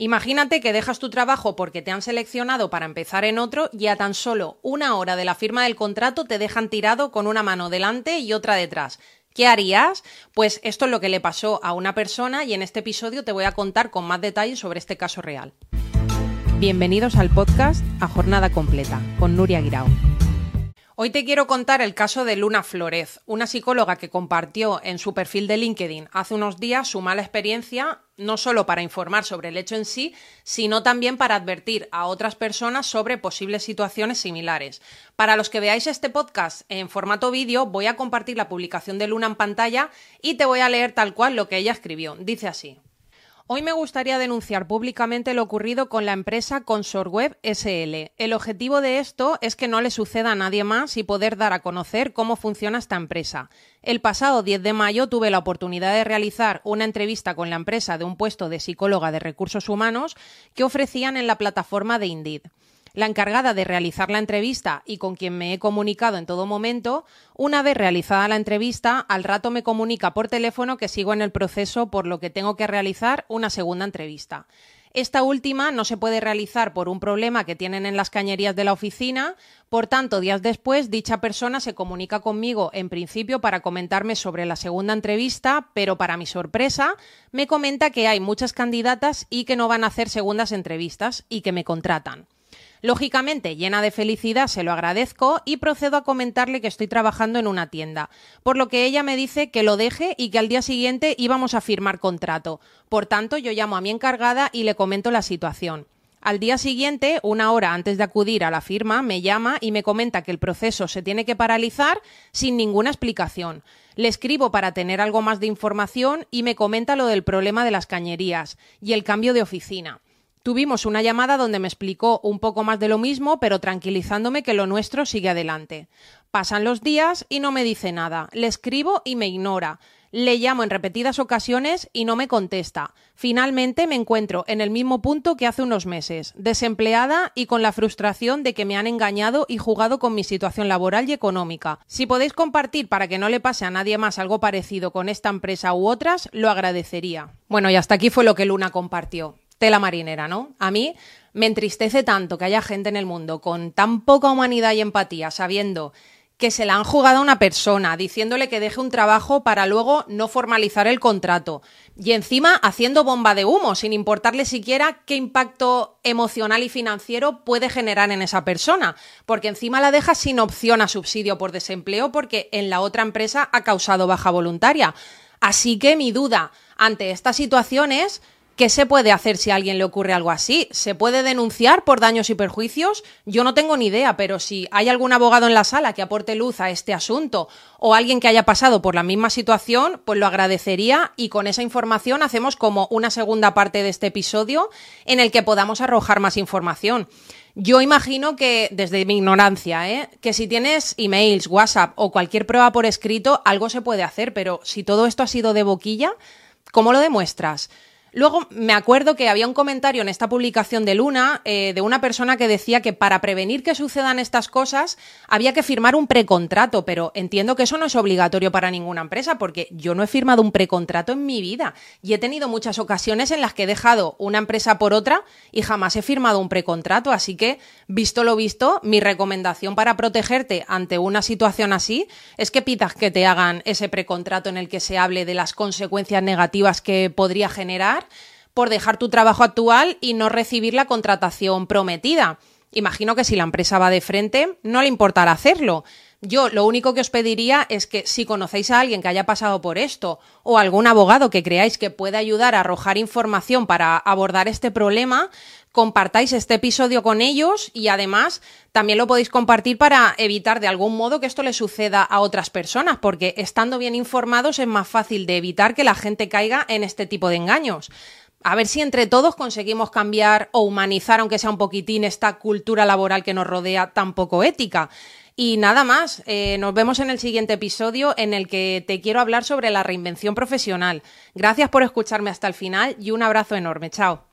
Imagínate que dejas tu trabajo porque te han seleccionado para empezar en otro y a tan solo una hora de la firma del contrato te dejan tirado con una mano delante y otra detrás. ¿Qué harías? Pues esto es lo que le pasó a una persona y en este episodio te voy a contar con más detalles sobre este caso real. Bienvenidos al podcast A Jornada Completa con Nuria Guirao. Hoy te quiero contar el caso de Luna Flores, una psicóloga que compartió en su perfil de LinkedIn hace unos días su mala experiencia, no solo para informar sobre el hecho en sí, sino también para advertir a otras personas sobre posibles situaciones similares. Para los que veáis este podcast en formato vídeo, voy a compartir la publicación de Luna en pantalla y te voy a leer tal cual lo que ella escribió. Dice así. Hoy me gustaría denunciar públicamente lo ocurrido con la empresa Consorweb SL. El objetivo de esto es que no le suceda a nadie más y poder dar a conocer cómo funciona esta empresa. El pasado 10 de mayo tuve la oportunidad de realizar una entrevista con la empresa de un puesto de psicóloga de recursos humanos que ofrecían en la plataforma de Indeed la encargada de realizar la entrevista y con quien me he comunicado en todo momento, una vez realizada la entrevista, al rato me comunica por teléfono que sigo en el proceso por lo que tengo que realizar una segunda entrevista. Esta última no se puede realizar por un problema que tienen en las cañerías de la oficina, por tanto, días después, dicha persona se comunica conmigo en principio para comentarme sobre la segunda entrevista, pero para mi sorpresa, me comenta que hay muchas candidatas y que no van a hacer segundas entrevistas y que me contratan. Lógicamente, llena de felicidad, se lo agradezco y procedo a comentarle que estoy trabajando en una tienda, por lo que ella me dice que lo deje y que al día siguiente íbamos a firmar contrato. Por tanto, yo llamo a mi encargada y le comento la situación. Al día siguiente, una hora antes de acudir a la firma, me llama y me comenta que el proceso se tiene que paralizar sin ninguna explicación. Le escribo para tener algo más de información y me comenta lo del problema de las cañerías y el cambio de oficina. Tuvimos una llamada donde me explicó un poco más de lo mismo, pero tranquilizándome que lo nuestro sigue adelante. Pasan los días y no me dice nada. Le escribo y me ignora. Le llamo en repetidas ocasiones y no me contesta. Finalmente me encuentro en el mismo punto que hace unos meses, desempleada y con la frustración de que me han engañado y jugado con mi situación laboral y económica. Si podéis compartir para que no le pase a nadie más algo parecido con esta empresa u otras, lo agradecería. Bueno, y hasta aquí fue lo que Luna compartió tela marinera, ¿no? A mí me entristece tanto que haya gente en el mundo con tan poca humanidad y empatía sabiendo que se la han jugado a una persona, diciéndole que deje un trabajo para luego no formalizar el contrato. Y encima haciendo bomba de humo, sin importarle siquiera qué impacto emocional y financiero puede generar en esa persona. Porque encima la deja sin opción a subsidio por desempleo porque en la otra empresa ha causado baja voluntaria. Así que mi duda ante estas situaciones ¿Qué se puede hacer si a alguien le ocurre algo así? ¿Se puede denunciar por daños y perjuicios? Yo no tengo ni idea, pero si hay algún abogado en la sala que aporte luz a este asunto o alguien que haya pasado por la misma situación, pues lo agradecería y con esa información hacemos como una segunda parte de este episodio en el que podamos arrojar más información. Yo imagino que, desde mi ignorancia, ¿eh? que si tienes emails, WhatsApp o cualquier prueba por escrito, algo se puede hacer, pero si todo esto ha sido de boquilla, ¿cómo lo demuestras? Luego me acuerdo que había un comentario en esta publicación de Luna eh, de una persona que decía que para prevenir que sucedan estas cosas había que firmar un precontrato, pero entiendo que eso no es obligatorio para ninguna empresa porque yo no he firmado un precontrato en mi vida. Y he tenido muchas ocasiones en las que he dejado una empresa por otra y jamás he firmado un precontrato, así que visto lo visto, mi recomendación para protegerte ante una situación así es que pidas que te hagan ese precontrato en el que se hable de las consecuencias negativas que podría generar por dejar tu trabajo actual y no recibir la contratación prometida. Imagino que si la empresa va de frente, no le importará hacerlo. Yo lo único que os pediría es que si conocéis a alguien que haya pasado por esto o algún abogado que creáis que pueda ayudar a arrojar información para abordar este problema, compartáis este episodio con ellos y además también lo podéis compartir para evitar de algún modo que esto le suceda a otras personas, porque estando bien informados es más fácil de evitar que la gente caiga en este tipo de engaños a ver si entre todos conseguimos cambiar o humanizar, aunque sea un poquitín, esta cultura laboral que nos rodea tan poco ética. Y nada más, eh, nos vemos en el siguiente episodio en el que te quiero hablar sobre la reinvención profesional. Gracias por escucharme hasta el final y un abrazo enorme. Chao.